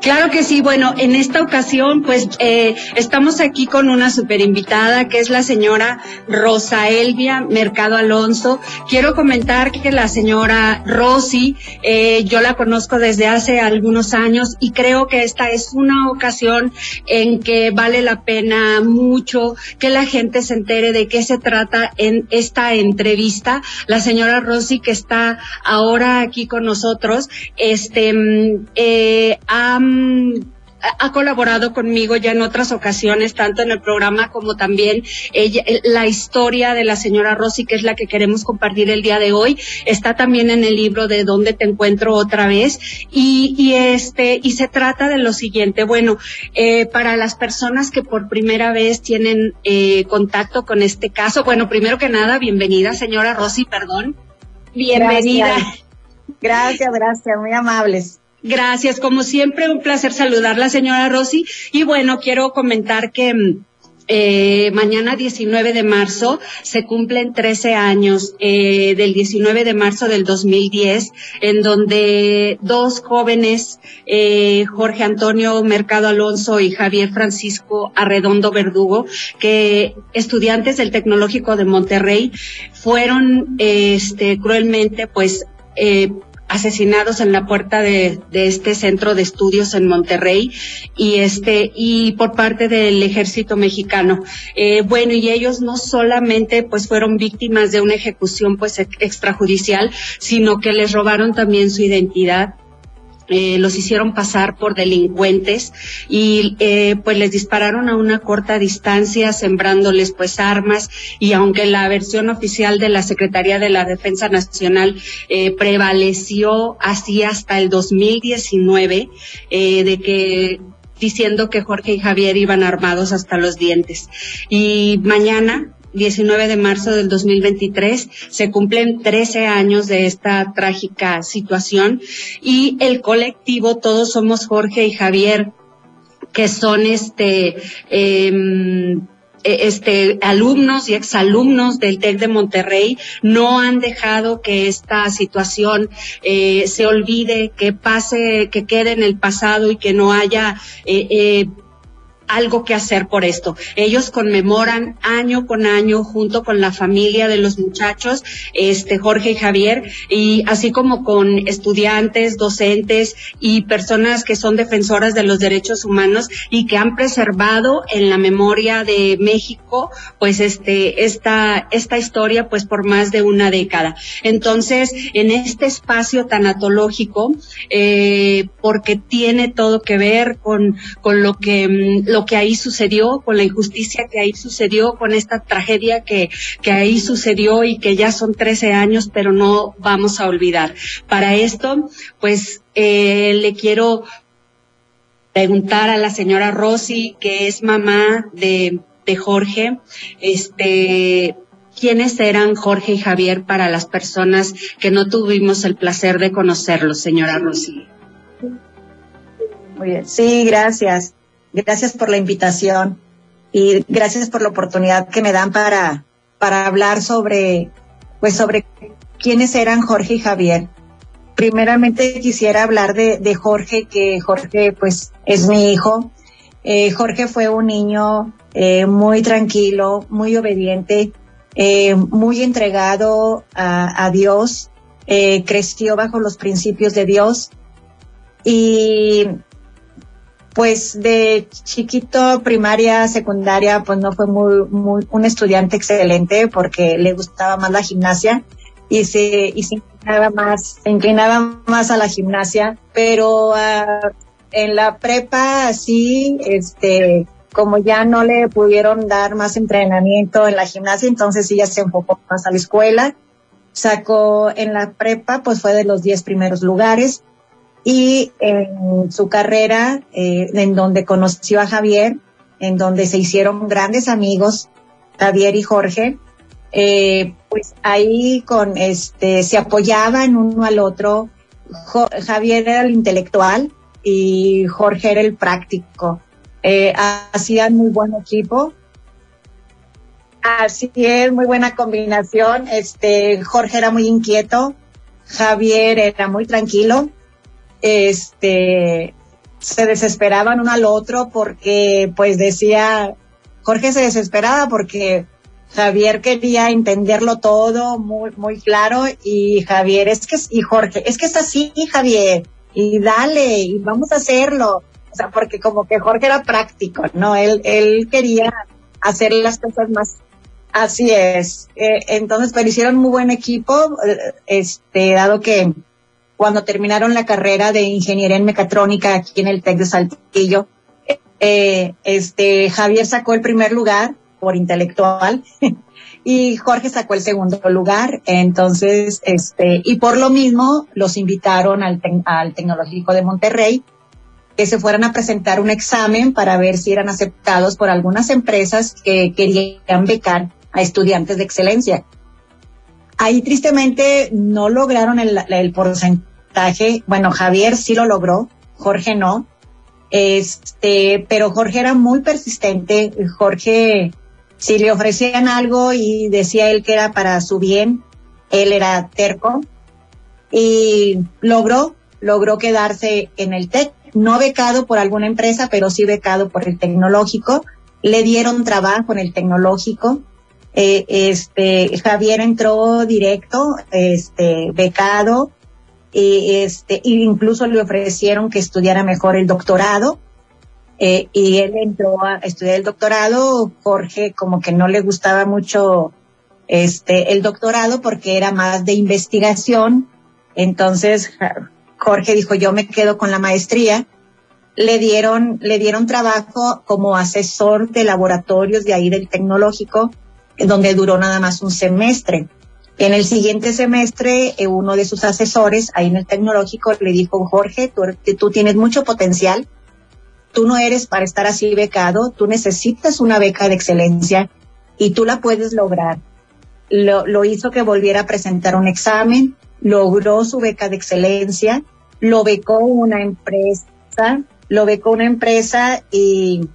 Claro que sí. Bueno, en esta ocasión, pues eh, estamos aquí con una super invitada que es la señora Rosa Elvia Mercado Alonso. Quiero comentar que la señora Rosy, eh, yo la conozco desde hace algunos años y creo que esta es una ocasión en que vale la pena mucho que la gente se entere de qué se trata en esta entrevista. La señora Rosy que está ahora aquí con nosotros, este, mm, eh, ha, ha colaborado conmigo ya en otras ocasiones, tanto en el programa como también ella, la historia de la señora Rosy, que es la que queremos compartir el día de hoy, está también en el libro de Dónde te encuentro otra vez. Y, y este, y se trata de lo siguiente. Bueno, eh, para las personas que por primera vez tienen eh, contacto con este caso, bueno, primero que nada, bienvenida, señora Rosy, perdón. Bienvenida. Gracias, gracias muy amables. Gracias, como siempre, un placer saludar la señora Rosy. Y bueno, quiero comentar que mm, eh, mañana 19 de marzo se cumplen 13 años eh, del 19 de marzo del 2010, en donde dos jóvenes, eh, Jorge Antonio Mercado Alonso y Javier Francisco Arredondo Verdugo, que estudiantes del Tecnológico de Monterrey, fueron este, cruelmente pues eh, asesinados en la puerta de, de, este centro de estudios en Monterrey y este y por parte del ejército mexicano. Eh, bueno y ellos no solamente pues fueron víctimas de una ejecución pues extrajudicial sino que les robaron también su identidad eh, los hicieron pasar por delincuentes y eh, pues les dispararon a una corta distancia sembrándoles pues armas. Y aunque la versión oficial de la Secretaría de la Defensa Nacional eh, prevaleció así hasta el 2019 eh, de que diciendo que Jorge y Javier iban armados hasta los dientes. Y mañana 19 de marzo del 2023 se cumplen 13 años de esta trágica situación. Y el colectivo Todos Somos Jorge y Javier, que son este, eh, este, alumnos y exalumnos del TEC de Monterrey no han dejado que esta situación eh, se olvide, que pase, que quede en el pasado y que no haya eh, eh, algo que hacer por esto. Ellos conmemoran año con año junto con la familia de los muchachos, este Jorge y Javier, y así como con estudiantes, docentes y personas que son defensoras de los derechos humanos y que han preservado en la memoria de México, pues este esta esta historia pues por más de una década. Entonces, en este espacio tanatológico, eh, porque tiene todo que ver con con lo que mm, lo que ahí sucedió, con la injusticia que ahí sucedió, con esta tragedia que, que ahí sucedió y que ya son 13 años, pero no vamos a olvidar. Para esto, pues eh, le quiero preguntar a la señora Rosy, que es mamá de, de Jorge, este, ¿quiénes eran Jorge y Javier para las personas que no tuvimos el placer de conocerlos, señora Rosy? Muy bien, sí, gracias. Gracias por la invitación y gracias por la oportunidad que me dan para, para hablar sobre, pues sobre quiénes eran Jorge y Javier. Primeramente quisiera hablar de, Jorge, que Jorge pues es mi hijo. Eh, Jorge fue un niño eh, muy tranquilo, muy obediente, eh, muy entregado a, a Dios, creció bajo los principios de Dios y pues de chiquito, primaria, secundaria, pues no fue muy, un estudiante excelente porque le gustaba más la gimnasia y se, y se inclinaba más, se inclinaba más a la gimnasia, pero uh, en la prepa sí, este, como ya no le pudieron dar más entrenamiento en la gimnasia, entonces ya se enfocó más a la escuela. Sacó en la prepa, pues fue de los 10 primeros lugares y en su carrera, eh, en donde conoció a Javier, en donde se hicieron grandes amigos, Javier y Jorge, eh, pues ahí con este se apoyaban uno al otro. Javier era el intelectual y Jorge era el práctico. Eh, hacían muy buen equipo. Así es, muy buena combinación. Este, Jorge era muy inquieto, Javier era muy tranquilo este, se desesperaban uno al otro porque pues decía, Jorge se desesperaba porque Javier quería entenderlo todo muy, muy claro y Javier es que, y Jorge, es que es así, Javier, y dale, y vamos a hacerlo. O sea, porque como que Jorge era práctico, ¿no? Él, él quería hacer las cosas más Así es. Eh, entonces, pero hicieron muy buen equipo, eh, este, dado que cuando terminaron la carrera de ingeniería en mecatrónica aquí en el TEC de Saltillo, eh, este, Javier sacó el primer lugar por intelectual y Jorge sacó el segundo lugar. Entonces, este, y por lo mismo los invitaron al, al Tecnológico de Monterrey que se fueran a presentar un examen para ver si eran aceptados por algunas empresas que querían becar a estudiantes de excelencia. Ahí tristemente no lograron el, porcentaje. Bueno, Javier sí lo logró, Jorge no. Este, pero Jorge era muy persistente. Jorge, si le ofrecían algo y decía él que era para su bien, él era terco y logró, logró quedarse en el TEC, no becado por alguna empresa, pero sí becado por el tecnológico. Le dieron trabajo en el tecnológico eh, este, Javier entró directo, este, becado, y este, incluso le ofrecieron que estudiara mejor el doctorado, eh, y él entró a estudiar el doctorado, Jorge como que no le gustaba mucho, este, el doctorado porque era más de investigación, entonces Jorge dijo, yo me quedo con la maestría, le dieron, le dieron trabajo como asesor de laboratorios de ahí del tecnológico, donde duró nada más un semestre. En el siguiente semestre, eh, uno de sus asesores ahí en el tecnológico le dijo, Jorge, tú, tú tienes mucho potencial, tú no eres para estar así becado, tú necesitas una beca de excelencia y tú la puedes lograr. Lo, lo hizo que volviera a presentar un examen, logró su beca de excelencia, lo becó una empresa, lo becó una empresa y,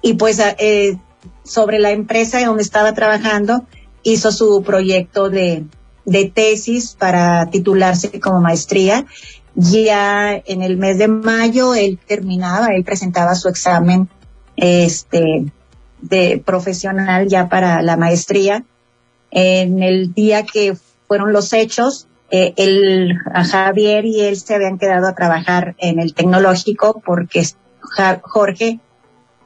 y pues eh, sobre la empresa donde estaba trabajando, hizo su proyecto de, de tesis para titularse como maestría. Ya en el mes de mayo él terminaba, él presentaba su examen este de profesional ya para la maestría. En el día que fueron los hechos, eh, Javier y él se habían quedado a trabajar en el tecnológico porque Jorge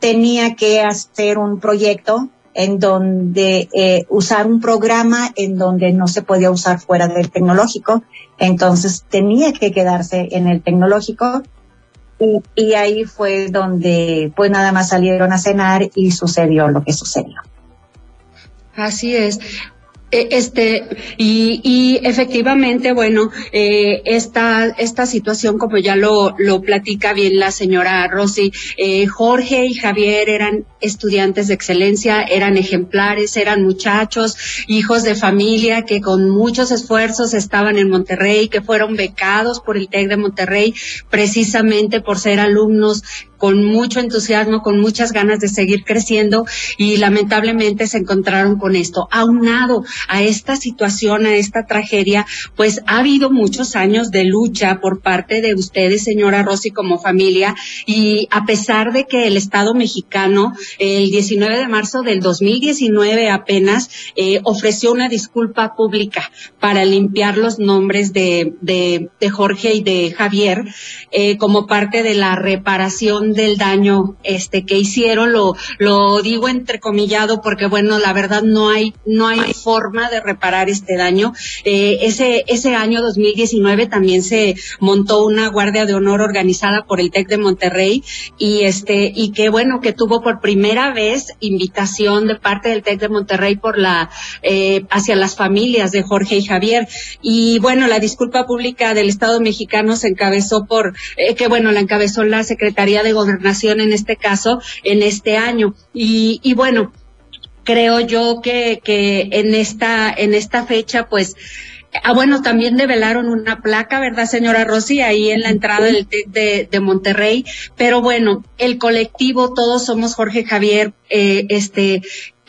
tenía que hacer un proyecto en donde eh, usar un programa en donde no se podía usar fuera del tecnológico, entonces tenía que quedarse en el tecnológico y, y ahí fue donde pues nada más salieron a cenar y sucedió lo que sucedió. Así es. Eh, este, y, y efectivamente, bueno, eh, esta, esta situación, como ya lo, lo platica bien la señora Rosy, eh, Jorge y Javier eran estudiantes de excelencia, eran ejemplares, eran muchachos, hijos de familia que con muchos esfuerzos estaban en Monterrey, que fueron becados por el TEC de Monterrey, precisamente por ser alumnos con mucho entusiasmo, con muchas ganas de seguir creciendo y lamentablemente se encontraron con esto. Aunado a esta situación, a esta tragedia, pues ha habido muchos años de lucha por parte de ustedes, señora Rossi, como familia y a pesar de que el Estado mexicano el 19 de marzo del 2019 apenas eh, ofreció una disculpa pública para limpiar los nombres de, de, de Jorge y de Javier eh, como parte de la reparación del daño este que hicieron lo lo digo entrecomillado porque bueno la verdad no hay no hay forma de reparar este daño. Eh, ese ese año 2019 también se montó una guardia de honor organizada por el Tec de Monterrey y este y que bueno que tuvo por primera vez invitación de parte del Tec de Monterrey por la eh, hacia las familias de Jorge y Javier. Y bueno la disculpa pública del Estado mexicano se encabezó por eh, que bueno la encabezó la Secretaría de gobernación en este caso, en este año. Y, y bueno, creo yo que, que en esta, en esta fecha, pues, Ah, bueno, también develaron una placa, ¿verdad, señora Rosy? Ahí en la entrada del de, de, Monterrey. Pero bueno, el colectivo, todos somos Jorge Javier, eh, este,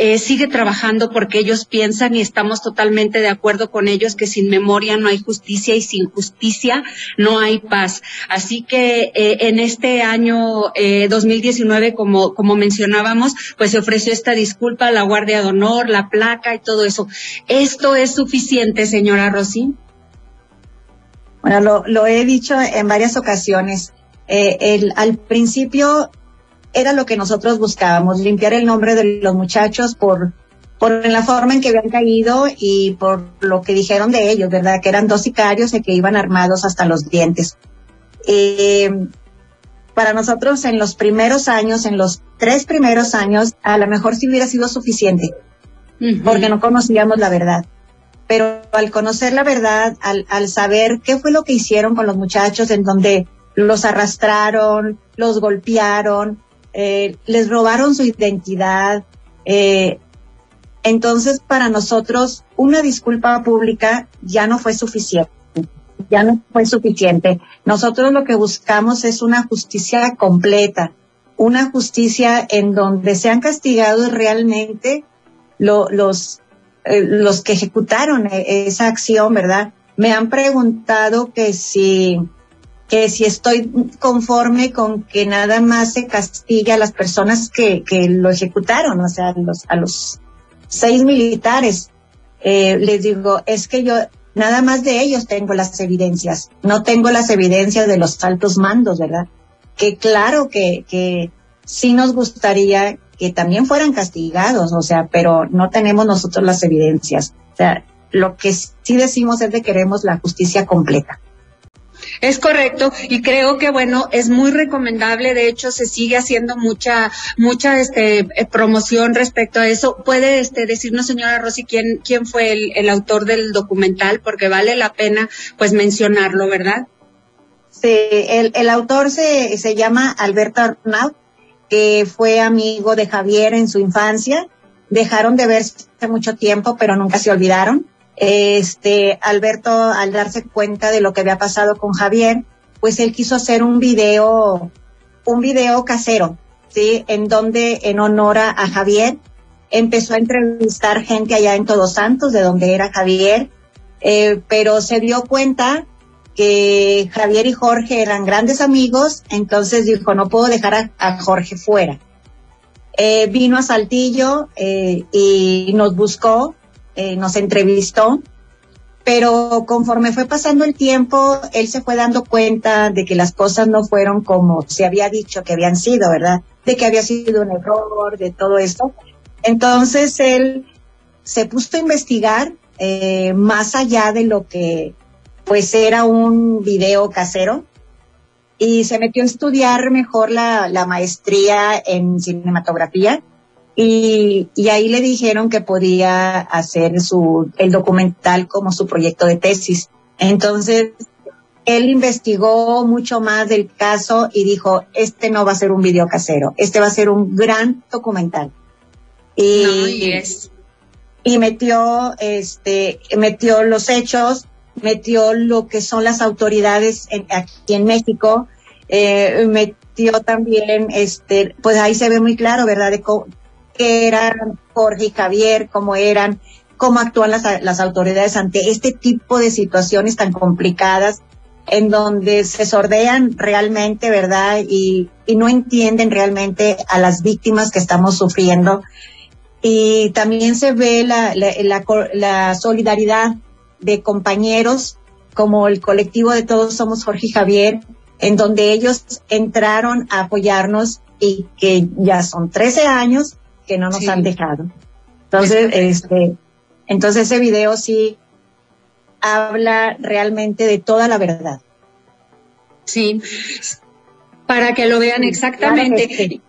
eh, sigue trabajando porque ellos piensan y estamos totalmente de acuerdo con ellos que sin memoria no hay justicia y sin justicia no hay paz. Así que eh, en este año 2019, como, como mencionábamos, pues se ofreció esta disculpa, la Guardia de Honor, la placa y todo eso. ¿Esto es suficiente, señora Rosy? Bueno, lo, lo he dicho en varias ocasiones. Eh, el, al principio era lo que nosotros buscábamos, limpiar el nombre de los muchachos por, por la forma en que habían caído y por lo que dijeron de ellos, ¿verdad? Que eran dos sicarios y que iban armados hasta los dientes. Eh, para nosotros en los primeros años, en los tres primeros años, a lo mejor sí hubiera sido suficiente, porque no conocíamos la verdad pero al conocer la verdad, al, al saber qué fue lo que hicieron con los muchachos, en donde los arrastraron, los golpearon, eh, les robaron su identidad, eh, entonces para nosotros una disculpa pública ya no fue suficiente, ya no fue suficiente. Nosotros lo que buscamos es una justicia completa, una justicia en donde sean castigados realmente los eh, los que ejecutaron e, esa acción, ¿verdad? Me han preguntado que si, que si estoy conforme con que nada más se castigue a las personas que, que lo ejecutaron, o sea, los, a los seis militares. Eh, les digo, es que yo nada más de ellos tengo las evidencias, no tengo las evidencias de los altos mandos, ¿verdad? Que claro que, que sí nos gustaría que también fueran castigados, o sea, pero no tenemos nosotros las evidencias. O sea, lo que sí decimos es que queremos la justicia completa. Es correcto y creo que bueno es muy recomendable. De hecho se sigue haciendo mucha mucha este eh, promoción respecto a eso. Puede este decirnos señora Rosy quién quién fue el, autor del documental porque vale la pena pues mencionarlo, ¿verdad? Sí, el, el autor se, se llama Alberto Arnaud que fue amigo de Javier en su infancia. Dejaron de verse mucho tiempo, pero nunca se olvidaron. Este, Alberto, al darse cuenta de lo que había pasado con Javier, pues él quiso hacer un video, un video casero, ¿sí? En donde, en honor a, Javier, empezó a entrevistar gente allá en Todos Santos, de donde era Javier, eh, pero se dio cuenta que Javier y Jorge eran grandes amigos, entonces dijo, no puedo dejar a, Jorge fuera. Eh, vino a Saltillo eh, y nos buscó, eh, nos entrevistó, pero conforme fue pasando el tiempo, él se fue dando cuenta de que las cosas no fueron como se había dicho que habían sido, ¿verdad? De que había sido un error, de todo esto. Entonces él se puso a investigar más allá de lo que pues era un video casero y se metió a estudiar mejor la maestría en cinematografía y, y, ahí le dijeron que podía hacer su, el documental como su proyecto de tesis. Entonces, él investigó mucho más del caso y dijo, este no va a ser un video casero, este va a ser un gran documental. Y, y metió, este, metió los hechos, metió lo que son las autoridades aquí en México, eh, metió también, este, pues ahí se ve muy claro, ¿verdad? De qué eran Jorge y Javier, cómo eran, cómo actúan las, autoridades ante este tipo de situaciones tan complicadas en donde se sordean realmente, ¿verdad? Y, no entienden realmente a las víctimas que estamos sufriendo. Y también se ve la, la solidaridad de compañeros como el colectivo de Todos Somos Jorge y Javier, en donde ellos entraron a apoyarnos y que ya son 13 años que no nos han dejado. Entonces, este, entonces ese video sí habla realmente de toda la verdad. Sí, para que lo vean exactamente.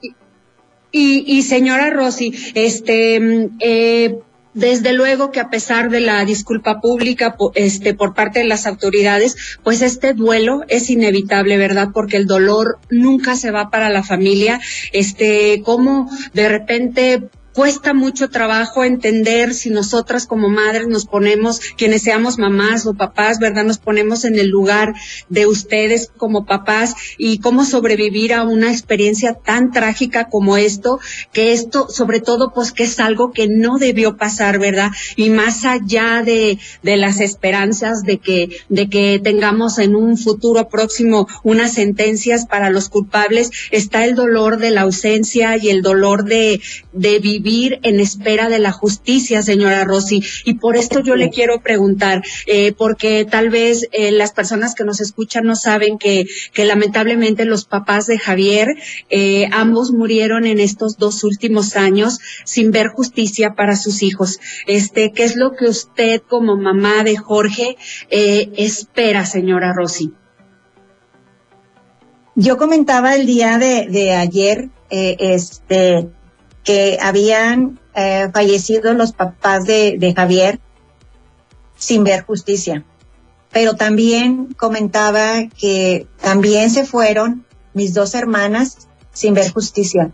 Y, y, señora Rosy, este, mm, eh, desde luego que a pesar de la disculpa pública este, por parte de las autoridades, pues este duelo es inevitable, ¿verdad? Porque el dolor nunca se va para la familia. Este, como de repente cuesta mucho trabajo entender si nosotras como madres nos ponemos, quienes seamos mamás o papás, ¿verdad? Nos ponemos en el lugar de ustedes como papás y cómo sobrevivir a una experiencia tan trágica como esto, que esto, sobre todo, pues que es algo que no debió pasar, ¿verdad? Y más allá de, de las esperanzas de que, de que tengamos en un futuro próximo unas sentencias para los culpables, está el dolor de la ausencia y el dolor de, de vivir en espera de la justicia, señora Rossi. Y por esto yo le quiero preguntar, eh, porque tal vez eh, las personas que nos escuchan no saben que, que lamentablemente los papás de Javier, eh, ambos murieron en estos dos últimos años sin ver justicia para sus hijos. Este, ¿qué es lo que usted como mamá de Jorge espera, señora Rossi? Yo comentaba el día de, de ayer, este, que habían eh, fallecido los papás de, de Javier sin ver justicia. Pero también comentaba que también se fueron mis dos hermanas sin ver justicia.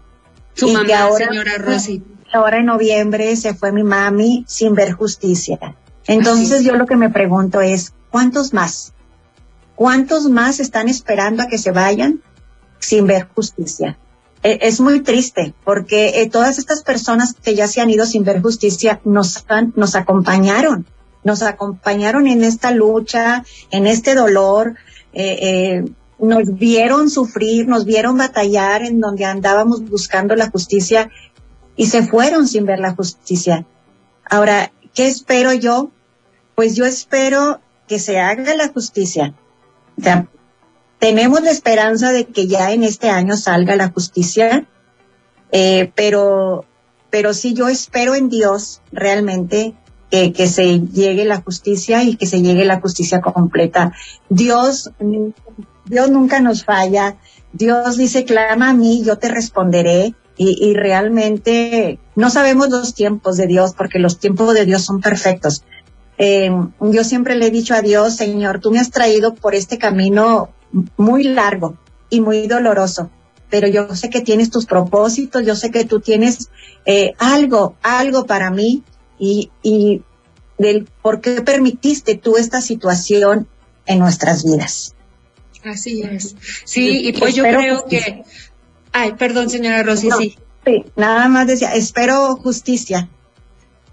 Su mamá, ahora, señora Rosy. Ahora en noviembre se fue mi mami sin ver justicia. Entonces yo lo que me pregunto es, ¿cuántos más? ¿Cuántos más están esperando a que se vayan sin ver justicia? Eh, es muy triste porque eh, todas estas personas que ya se han ido sin ver justicia nos, nos acompañaron, nos acompañaron en esta lucha, en este dolor, eh, nos vieron sufrir, nos vieron batallar en donde andábamos buscando la justicia y se fueron sin ver la justicia. Ahora, ¿qué espero yo? Pues yo espero que se haga la justicia. O sea, tenemos la esperanza de que ya en este año salga la justicia, eh, pero, pero sí yo espero en Dios realmente que, que, se llegue la justicia y que se llegue la justicia completa. Dios, Dios nunca nos falla. Dios dice, clama a mí, yo te responderé. Y, y realmente no sabemos los tiempos de Dios porque los tiempos de Dios son perfectos. Eh, yo siempre le he dicho a Dios, Señor, tú me has traído por este camino muy largo y muy doloroso, pero yo sé que tienes tus propósitos, yo sé que tú tienes eh, algo, algo para mí y, y del por qué permitiste tú esta situación en nuestras vidas. Así es. Sí, y pues yo creo que... Ay, perdón, señora Rosy, sí. Sí, nada más decía, espero justicia,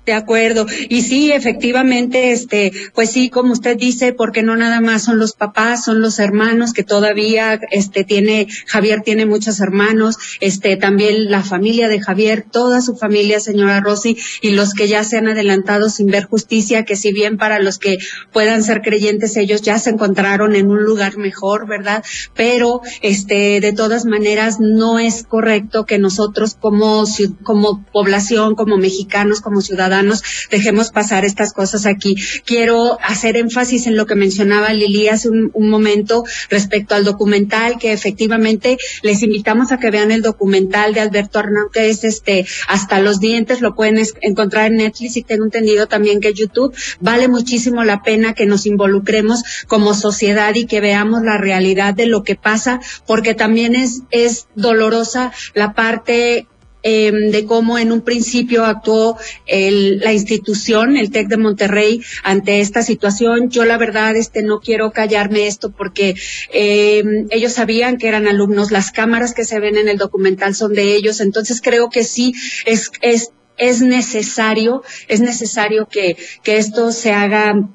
de acuerdo. Y sí, efectivamente, este, pues sí, como usted dice, porque no nada más son los papás, son los hermanos que todavía, este, tiene, Javier tiene muchos hermanos, este, también la familia de Javier, toda su familia, señora Rossi, y los que ya se han adelantado sin ver justicia, que si bien para los que puedan ser creyentes, ellos ya se encontraron en un lugar mejor, ¿verdad? Pero, este, de todas maneras, no es correcto que nosotros como, como población, como mexicanos, como ciudadanos, dejemos pasar estas cosas aquí. Quiero hacer énfasis en lo que mencionaba Lili hace un, momento respecto al documental, que efectivamente les invitamos a que vean el documental de Alberto Arnau, que es este hasta los dientes, lo pueden encontrar en Netflix y tengo entendido también que YouTube. Vale muchísimo la pena que nos involucremos como sociedad y que veamos la realidad de lo que pasa, porque también es, es dolorosa la parte Em, de cómo en un principio actuó la institución, el TEC de Monterrey, ante esta situación. Yo la verdad este, no quiero callarme esto porque em, ellos sabían que eran alumnos, las cámaras que se ven en el documental son de ellos, entonces creo que sí es, es, es necesario, es necesario que, que esto se haga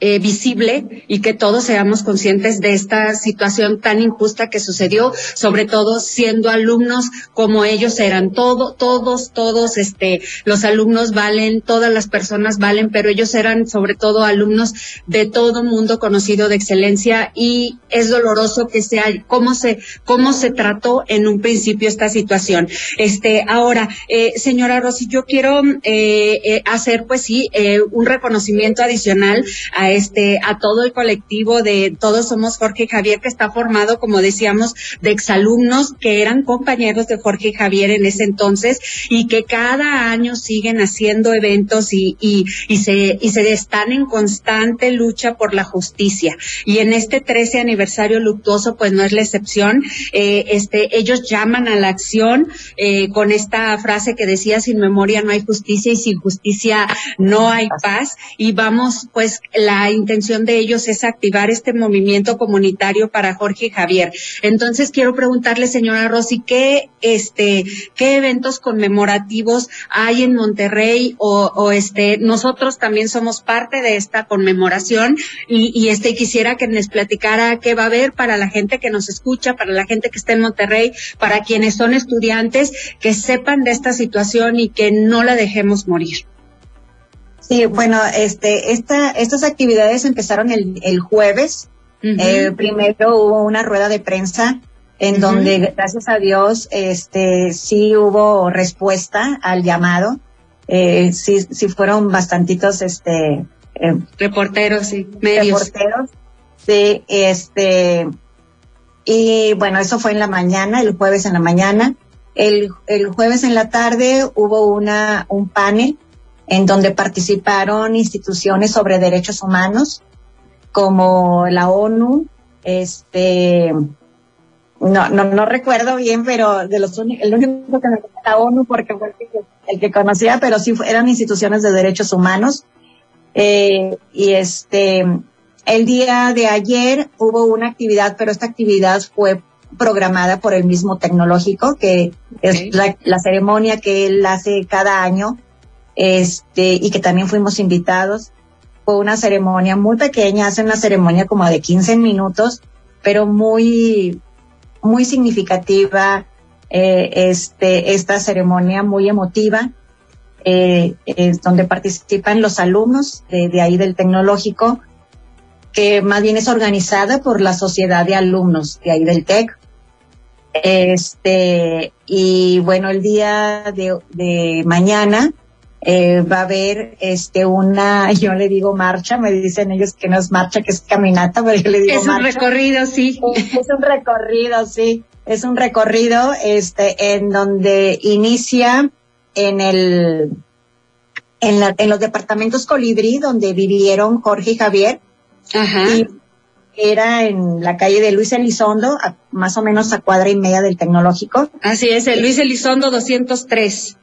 eh, visible y que todos seamos conscientes de esta situación tan injusta que sucedió, sobre todo siendo alumnos como ellos eran. Todo, todos, todos, este, los alumnos valen, todas las personas valen, pero ellos eran sobre todo alumnos de todo mundo conocido de excelencia y es doloroso que sea cómo se, cómo se trató en un principio esta situación. Este, ahora, eh, señora Rosy, yo quiero eh, hacer, pues sí, un reconocimiento adicional a a este, a todo el colectivo de Todos Somos Jorge Javier, que está formado, como decíamos, de exalumnos que eran compañeros de Jorge Javier en ese entonces y que cada año siguen haciendo eventos y, y, y se, y se están en constante lucha por la justicia. Y en este 13 aniversario luctuoso, pues no es la excepción. Eh, este, ellos llaman a la acción eh, con esta frase que decía, sin memoria no hay justicia y sin justicia no hay paz. Y vamos, pues la intención de ellos es activar este movimiento comunitario para Jorge y Javier. Entonces quiero preguntarle, señora Rosy, ¿qué, este, qué eventos conmemorativos hay en Monterrey o, este, nosotros también somos parte de esta conmemoración y, y este quisiera que nos platicara qué va a haber para la gente que nos escucha, para la gente que está en Monterrey, para quienes son estudiantes, que sepan de esta situación y que no la dejemos morir. Sí, bueno, este, esta, estas actividades empezaron el, el jueves. Eh, primero hubo una rueda de prensa en donde, gracias a Dios, este, sí hubo respuesta al llamado. Eh, sí, sí fueron bastantitos, este, eh, reporteros, sí, medios. Reporteros, sí, este, y bueno, eso fue en la mañana, el jueves en la mañana. El, el jueves en la tarde hubo una, un panel en donde participaron instituciones sobre derechos humanos como la ONU, este, no, no, no recuerdo bien, pero de los el único que me la ONU porque fue el que, conocía, pero sí eran instituciones de derechos humanos. Eh, y este, el día de ayer hubo una actividad, pero esta actividad fue programada por el mismo tecnológico, que es la, la, ceremonia que él hace cada año, este, y que también fuimos invitados. Fue una ceremonia muy pequeña, hace una ceremonia como de 15 minutos, pero muy, muy significativa, eh, este, esta ceremonia muy emotiva, eh, donde participan los alumnos de, de ahí del tecnológico, que más bien es organizada por la sociedad de alumnos de ahí del TEC. Este, y bueno, el día de mañana eh, va a haber este una, yo le digo marcha, me dicen ellos que no es marcha, que es caminata, pero yo le digo marcha. Es un recorrido, sí. Es un recorrido, sí. Es un recorrido, este, en donde inicia en el, en, la, en los departamentos Colibrí, donde vivieron Jorge y Javier, Ajá. Y era en la calle de Luis Elizondo, más o menos a cuadra y media del tecnológico. Así es, el Luis Elizondo 203.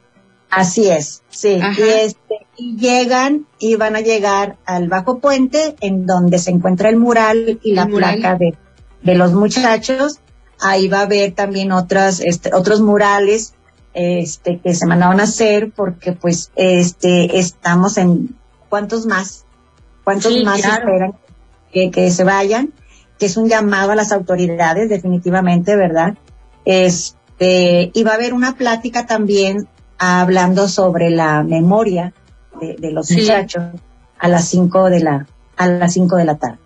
Así es, sí. Y, este, y llegan y van a llegar al bajo puente, en donde se encuentra el mural y la placa de, de los muchachos. Ahí va a haber también otras, este, otros murales, este, que se mandaron a hacer porque pues, este, estamos en, ¿cuántos más? ¿Cuántos más esperan que, se vayan, que es un llamado a las autoridades, definitivamente, ¿verdad? Este, y va a haber una plática también hablando sobre la memoria de, los muchachos a las cinco de la, a las cinco de la tarde.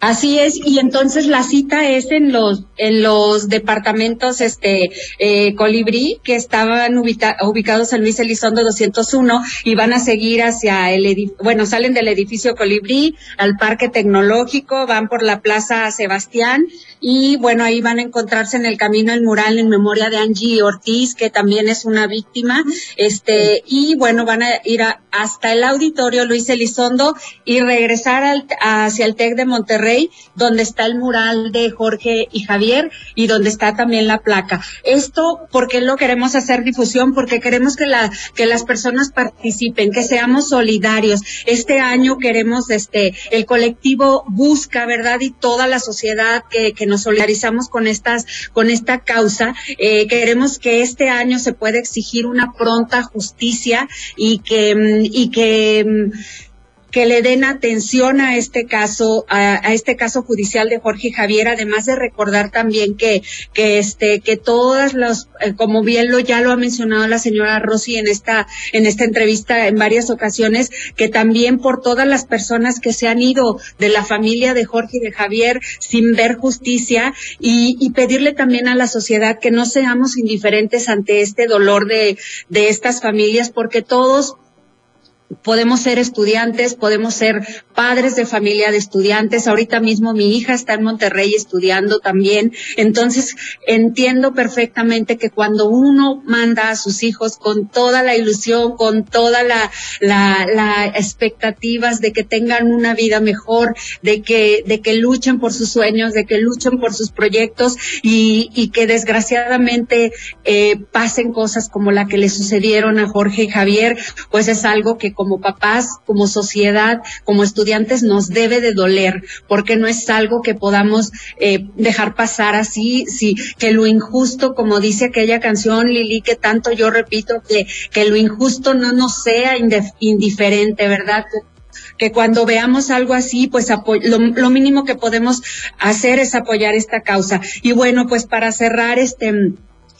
Así es, y entonces la cita es en los en los departamentos este eh, Colibrí que estaban ubicados en Luis Elizondo 201 y van a seguir hacia el bueno, salen del edificio Colibrí al Parque Tecnológico, van por la Plaza Sebastián y bueno, ahí van a encontrarse en el camino el mural en memoria de Angie Ortiz, que también es una víctima, este y bueno, van a ir hasta el auditorio Luis Elizondo y regresar al, hacia el TEC de Monterrey Monterrey, donde está el mural de Jorge y Javier y donde está también la placa. Esto, porque lo queremos hacer difusión? Porque queremos que la, que las personas participen, que seamos solidarios. Este año queremos, este, el colectivo busca, ¿verdad? Y toda la sociedad que, que nos solidarizamos con estas, con esta causa, eh, queremos que este año se pueda exigir una pronta justicia y que, mm, y que, mm, que le den atención a este caso, a, este caso judicial de Jorge Javier, además de recordar también que, que este, que todas los, eh, como bien lo ya lo ha mencionado la señora Rossi en esta, en esta entrevista en varias ocasiones, que también por todas las personas que se han ido de la familia de Jorge y de Javier sin ver justicia y, y pedirle también a la sociedad que no seamos indiferentes ante este dolor de, de estas familias, porque todos podemos ser estudiantes, podemos ser padres de familia de estudiantes. Ahorita mismo mi hija está en Monterrey estudiando también. Entonces, entiendo perfectamente que cuando uno manda a sus hijos con toda la ilusión, con toda la, la, la expectativas de que tengan una vida mejor, de que, de que luchen por sus sueños, de que luchen por sus proyectos y, y que desgraciadamente eh, pasen cosas como la que le sucedieron a Jorge y Javier, pues es algo que como papás, como sociedad, como estudiantes nos debe de doler, porque no es algo que podamos eh, dejar pasar así, sí, que lo injusto, como dice aquella canción, Lili, que tanto yo repito, que, que lo injusto no nos sea indiferente, ¿verdad? que cuando veamos algo así, pues lo, lo, mínimo que podemos hacer es apoyar esta causa. Y bueno, pues para cerrar este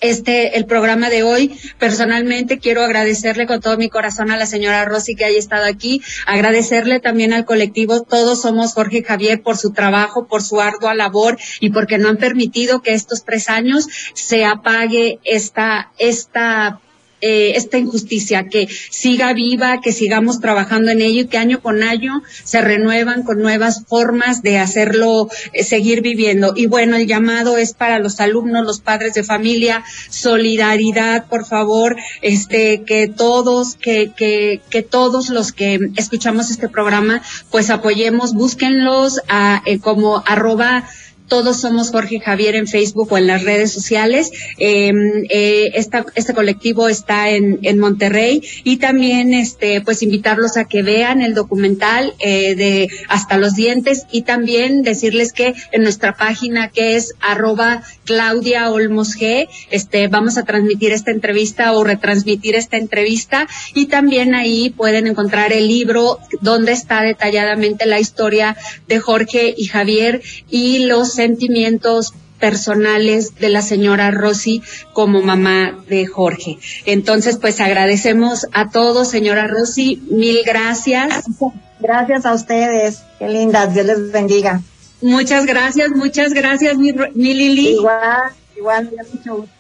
este, el programa de hoy. Personalmente quiero agradecerle con todo mi corazón a la señora Rosy que haya estado aquí, agradecerle también al colectivo Todos Somos Jorge Javier por su trabajo, por su ardua labor y porque no han permitido que estos tres años se apague esta, esta eh, esta injusticia, que siga viva, que sigamos trabajando en ello y que año con año se renuevan con nuevas formas de hacerlo, eh, seguir viviendo. Y bueno, el llamado es para los alumnos, los padres de familia, solidaridad, por favor, este, que todos, que, que, que todos los que escuchamos este programa, pues apoyemos, búsquenlos a, eh, como arroba todos somos Jorge Javier en Facebook o en las redes sociales. Em, eh, este colectivo está en, en, Monterrey. Y también este pues invitarlos a que vean el documental eh, de Hasta los dientes. Y también decirles que en nuestra página que es arroba Claudia Olmos G, este vamos a transmitir esta entrevista o retransmitir esta entrevista. Y también ahí pueden encontrar el libro donde está detalladamente la historia de Jorge y Javier y los sentimientos personales de la señora Rosy como mamá de Jorge. Entonces, pues agradecemos a todos, señora Rosy, mil gracias. Gracias a ustedes, qué lindas, Dios les bendiga. Muchas gracias, muchas gracias, mi, Lili. Igual, igual, mucho gusto.